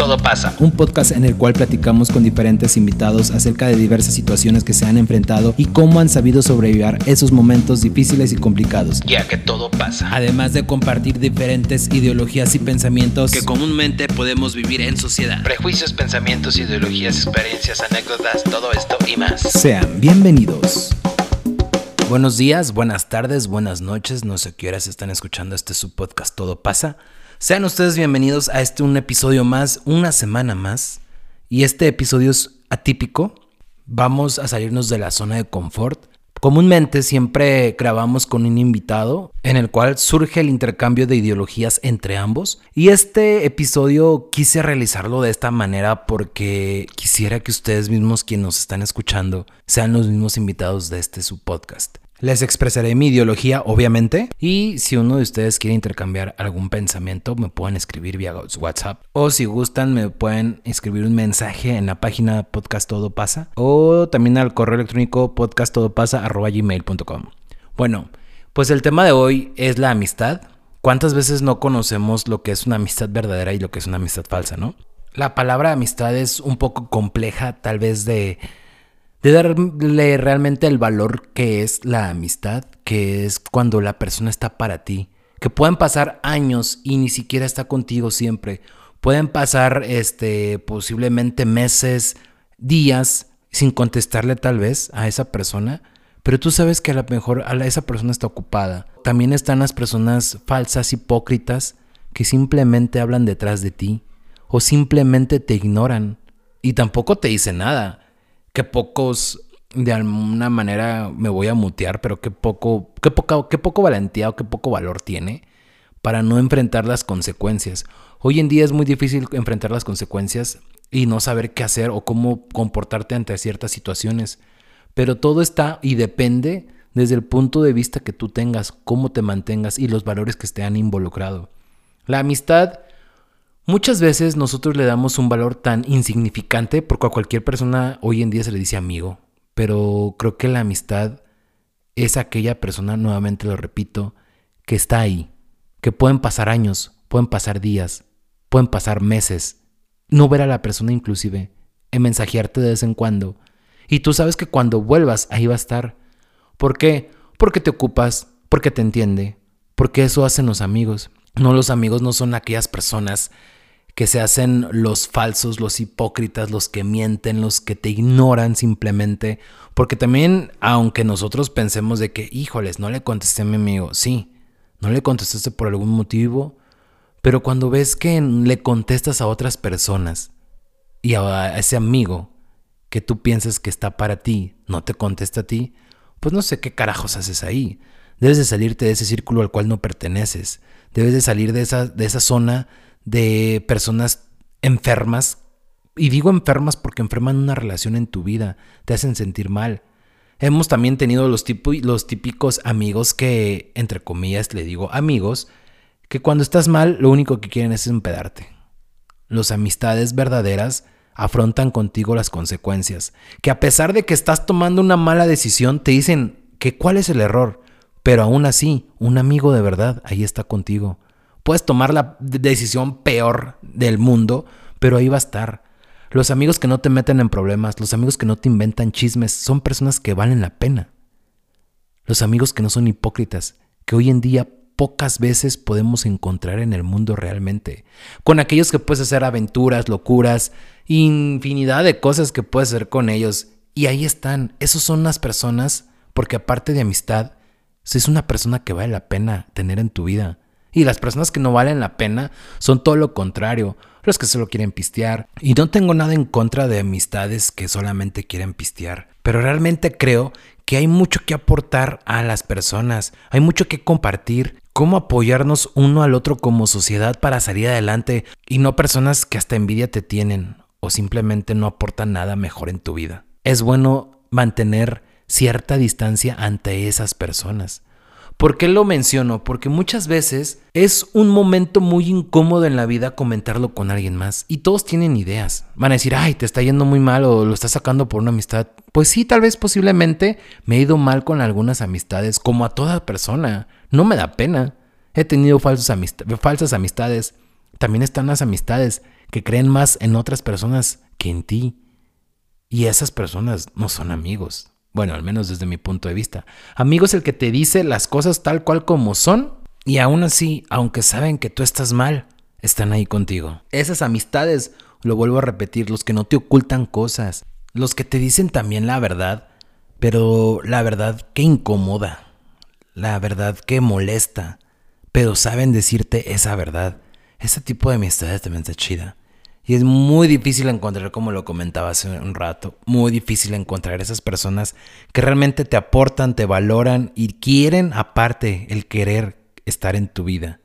Todo pasa. Un podcast en el cual platicamos con diferentes invitados acerca de diversas situaciones que se han enfrentado y cómo han sabido sobrevivir esos momentos difíciles y complicados. Ya que todo pasa. Además de compartir diferentes ideologías y pensamientos que comúnmente podemos vivir en sociedad. Prejuicios, pensamientos, ideologías, experiencias, anécdotas, todo esto y más. Sean bienvenidos. Buenos días, buenas tardes, buenas noches. No sé qué horas están escuchando este su podcast Todo pasa. Sean ustedes bienvenidos a este un episodio más, una semana más. Y este episodio es atípico. Vamos a salirnos de la zona de confort. Comúnmente siempre grabamos con un invitado en el cual surge el intercambio de ideologías entre ambos. Y este episodio quise realizarlo de esta manera porque quisiera que ustedes mismos quienes nos están escuchando sean los mismos invitados de este su podcast. Les expresaré mi ideología, obviamente, y si uno de ustedes quiere intercambiar algún pensamiento, me pueden escribir vía WhatsApp. O si gustan, me pueden escribir un mensaje en la página Podcast Todo Pasa, o también al correo electrónico podcasttodopasa.gmail.com. Bueno, pues el tema de hoy es la amistad. ¿Cuántas veces no conocemos lo que es una amistad verdadera y lo que es una amistad falsa, no? La palabra amistad es un poco compleja, tal vez de de darle realmente el valor que es la amistad, que es cuando la persona está para ti, que pueden pasar años y ni siquiera está contigo siempre, pueden pasar este posiblemente meses, días sin contestarle tal vez a esa persona, pero tú sabes que a lo mejor a esa persona está ocupada. También están las personas falsas, hipócritas, que simplemente hablan detrás de ti o simplemente te ignoran y tampoco te dicen nada que pocos de alguna manera me voy a mutear, pero qué poco, qué poco, qué poco valentía o qué poco valor tiene para no enfrentar las consecuencias. Hoy en día es muy difícil enfrentar las consecuencias y no saber qué hacer o cómo comportarte ante ciertas situaciones. Pero todo está y depende desde el punto de vista que tú tengas, cómo te mantengas y los valores que estén involucrados. La amistad Muchas veces nosotros le damos un valor tan insignificante porque a cualquier persona hoy en día se le dice amigo, pero creo que la amistad es aquella persona, nuevamente lo repito, que está ahí, que pueden pasar años, pueden pasar días, pueden pasar meses, no ver a la persona inclusive, en mensajearte de vez en cuando, y tú sabes que cuando vuelvas ahí va a estar. ¿Por qué? Porque te ocupas, porque te entiende, porque eso hacen los amigos. No, los amigos no son aquellas personas que se hacen los falsos, los hipócritas, los que mienten, los que te ignoran simplemente. Porque también, aunque nosotros pensemos de que, híjoles, no le contesté a mi amigo, sí, no le contestaste por algún motivo, pero cuando ves que le contestas a otras personas y a ese amigo que tú piensas que está para ti, no te contesta a ti, pues no sé qué carajos haces ahí. Debes de salirte de ese círculo al cual no perteneces. Debes de salir de esa, de esa zona de personas enfermas. Y digo enfermas porque enferman una relación en tu vida, te hacen sentir mal. Hemos también tenido los, los típicos amigos que, entre comillas, le digo amigos, que cuando estás mal lo único que quieren es empedarte. Los amistades verdaderas afrontan contigo las consecuencias, que a pesar de que estás tomando una mala decisión, te dicen que cuál es el error, pero aún así, un amigo de verdad ahí está contigo. Puedes tomar la decisión peor del mundo, pero ahí va a estar. Los amigos que no te meten en problemas, los amigos que no te inventan chismes, son personas que valen la pena. Los amigos que no son hipócritas, que hoy en día pocas veces podemos encontrar en el mundo realmente. Con aquellos que puedes hacer aventuras, locuras, infinidad de cosas que puedes hacer con ellos. Y ahí están. Esos son las personas, porque aparte de amistad, es una persona que vale la pena tener en tu vida. Y las personas que no valen la pena son todo lo contrario, los que solo quieren pistear. Y no tengo nada en contra de amistades que solamente quieren pistear, pero realmente creo que hay mucho que aportar a las personas, hay mucho que compartir, cómo apoyarnos uno al otro como sociedad para salir adelante y no personas que hasta envidia te tienen o simplemente no aportan nada mejor en tu vida. Es bueno mantener cierta distancia ante esas personas. ¿Por qué lo menciono? Porque muchas veces es un momento muy incómodo en la vida comentarlo con alguien más y todos tienen ideas. Van a decir, ay, te está yendo muy mal o lo estás sacando por una amistad. Pues sí, tal vez posiblemente me he ido mal con algunas amistades, como a toda persona. No me da pena. He tenido falsas amistades. También están las amistades que creen más en otras personas que en ti. Y esas personas no son amigos. Bueno, al menos desde mi punto de vista. Amigo es el que te dice las cosas tal cual como son y aún así, aunque saben que tú estás mal, están ahí contigo. Esas amistades, lo vuelvo a repetir, los que no te ocultan cosas, los que te dicen también la verdad, pero la verdad que incomoda, la verdad que molesta, pero saben decirte esa verdad. Ese tipo de amistades también está chida. Y es muy difícil encontrar, como lo comentaba hace un rato, muy difícil encontrar esas personas que realmente te aportan, te valoran y quieren aparte el querer estar en tu vida.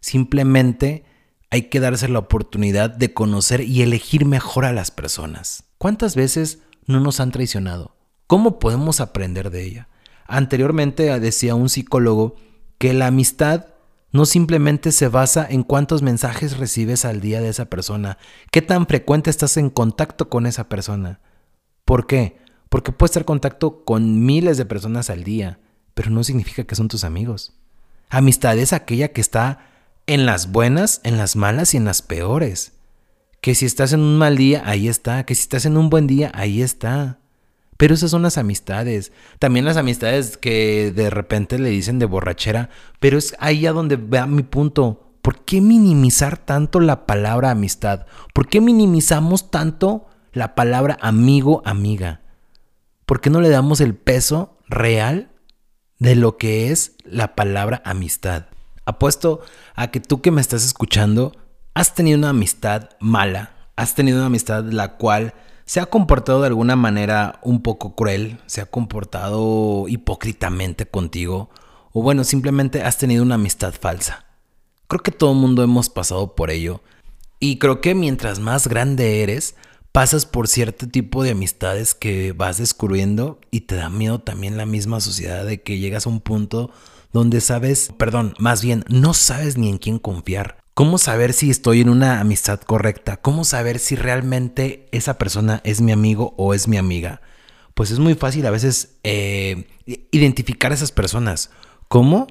Simplemente hay que darse la oportunidad de conocer y elegir mejor a las personas. ¿Cuántas veces no nos han traicionado? ¿Cómo podemos aprender de ella? Anteriormente decía un psicólogo que la amistad no simplemente se basa en cuántos mensajes recibes al día de esa persona, qué tan frecuente estás en contacto con esa persona. ¿Por qué? Porque puedes estar en contacto con miles de personas al día, pero no significa que son tus amigos. Amistad es aquella que está en las buenas, en las malas y en las peores. Que si estás en un mal día, ahí está. Que si estás en un buen día, ahí está. Pero esas son las amistades. También las amistades que de repente le dicen de borrachera. Pero es ahí a donde va mi punto. ¿Por qué minimizar tanto la palabra amistad? ¿Por qué minimizamos tanto la palabra amigo, amiga? ¿Por qué no le damos el peso real de lo que es la palabra amistad? Apuesto a que tú que me estás escuchando has tenido una amistad mala. Has tenido una amistad la cual se ha comportado de alguna manera un poco cruel, se ha comportado hipócritamente contigo, o bueno, simplemente has tenido una amistad falsa. Creo que todo el mundo hemos pasado por ello, y creo que mientras más grande eres, pasas por cierto tipo de amistades que vas descubriendo y te da miedo también la misma sociedad de que llegas a un punto donde sabes, perdón, más bien no sabes ni en quién confiar. ¿Cómo saber si estoy en una amistad correcta? ¿Cómo saber si realmente esa persona es mi amigo o es mi amiga? Pues es muy fácil a veces eh, identificar a esas personas. ¿Cómo?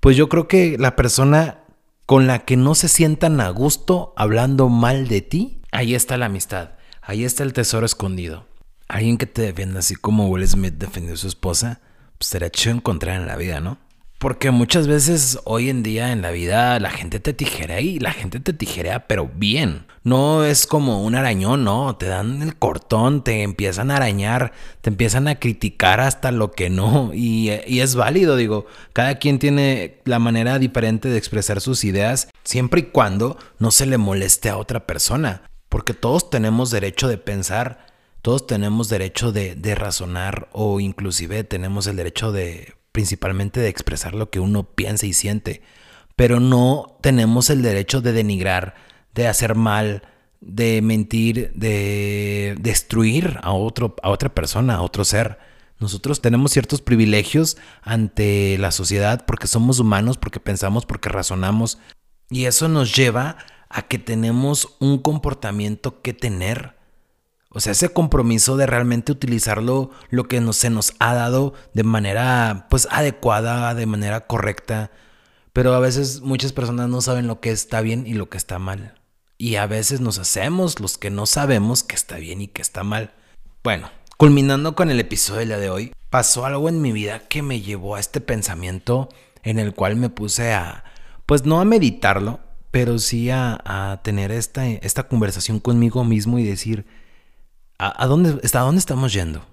Pues yo creo que la persona con la que no se sientan a gusto hablando mal de ti, ahí está la amistad, ahí está el tesoro escondido. Alguien que te defienda así como Will Smith defendió a su esposa, pues será chido encontrar en la vida, ¿no? Porque muchas veces hoy en día en la vida la gente te tijera y la gente te tijerea, pero bien. No es como un arañón, no. Te dan el cortón, te empiezan a arañar, te empiezan a criticar hasta lo que no. Y, y es válido, digo. Cada quien tiene la manera diferente de expresar sus ideas, siempre y cuando no se le moleste a otra persona. Porque todos tenemos derecho de pensar, todos tenemos derecho de, de razonar o inclusive tenemos el derecho de principalmente de expresar lo que uno piensa y siente, pero no tenemos el derecho de denigrar, de hacer mal, de mentir, de destruir a, otro, a otra persona, a otro ser. Nosotros tenemos ciertos privilegios ante la sociedad porque somos humanos, porque pensamos, porque razonamos. Y eso nos lleva a que tenemos un comportamiento que tener o sea, ese compromiso de realmente utilizarlo, lo que se nos ha dado de manera pues adecuada, de manera correcta. Pero a veces muchas personas no saben lo que está bien y lo que está mal. Y a veces nos hacemos los que no sabemos que está bien y que está mal. Bueno, culminando con el episodio de hoy, pasó algo en mi vida que me llevó a este pensamiento en el cual me puse a, pues no a meditarlo, pero sí a, a tener esta, esta conversación conmigo mismo y decir, ¿A, dónde, ¿Hasta dónde estamos yendo?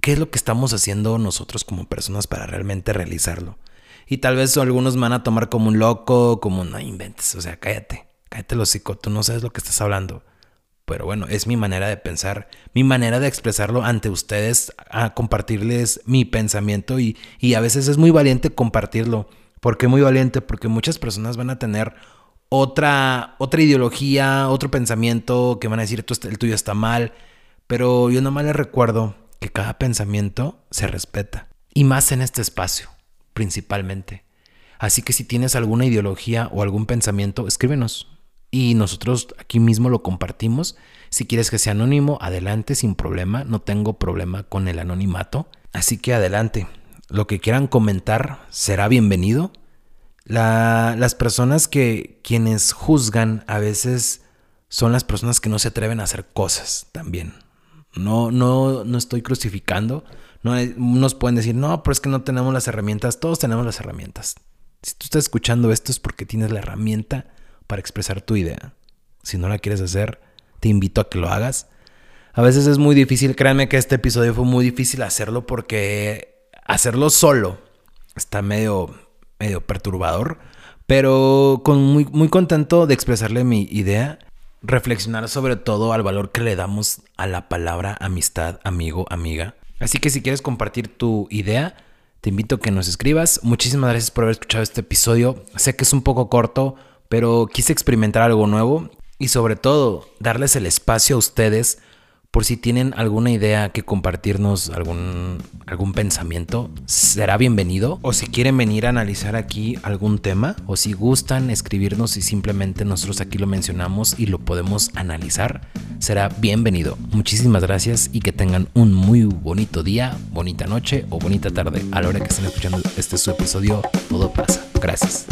¿Qué es lo que estamos haciendo nosotros como personas para realmente realizarlo? Y tal vez algunos van a tomar como un loco, como no inventes, o sea, cállate, cállate lo hocico, tú no sabes lo que estás hablando. Pero bueno, es mi manera de pensar, mi manera de expresarlo ante ustedes, a compartirles mi pensamiento y, y a veces es muy valiente compartirlo. ¿Por qué muy valiente? Porque muchas personas van a tener otra, otra ideología, otro pensamiento que van a decir el tuyo está mal pero yo nomás les recuerdo que cada pensamiento se respeta. Y más en este espacio, principalmente. Así que si tienes alguna ideología o algún pensamiento, escríbenos. Y nosotros aquí mismo lo compartimos. Si quieres que sea anónimo, adelante, sin problema. No tengo problema con el anonimato. Así que adelante. Lo que quieran comentar será bienvenido. las personas que quienes juzgan a veces son las personas que no se atreven a hacer cosas también. No, no, no estoy crucificando. No nos pueden decir, no, pero es que no tenemos las herramientas. Todos tenemos las herramientas. Si tú estás escuchando esto es porque tienes la herramienta para expresar tu idea. Si no la quieres hacer, te invito a que lo hagas. A veces es muy difícil, créanme que este episodio fue muy difícil hacerlo porque hacerlo solo está medio, medio perturbador, pero con muy, muy contento de expresarle mi idea, reflexionar sobre todo al valor que le damos a la palabra amistad, amigo, amiga. Así que si quieres compartir tu idea, te invito a que nos escribas. Muchísimas gracias por haber escuchado este episodio. Sé que es un poco corto, pero quise experimentar algo nuevo y sobre todo darles el espacio a ustedes por si tienen alguna idea que compartirnos, algún, algún pensamiento, será bienvenido. O si quieren venir a analizar aquí algún tema, o si gustan escribirnos y simplemente nosotros aquí lo mencionamos y lo podemos analizar, será bienvenido. Muchísimas gracias y que tengan un muy bonito día, bonita noche o bonita tarde a la hora que estén escuchando este su episodio. Todo pasa. Gracias.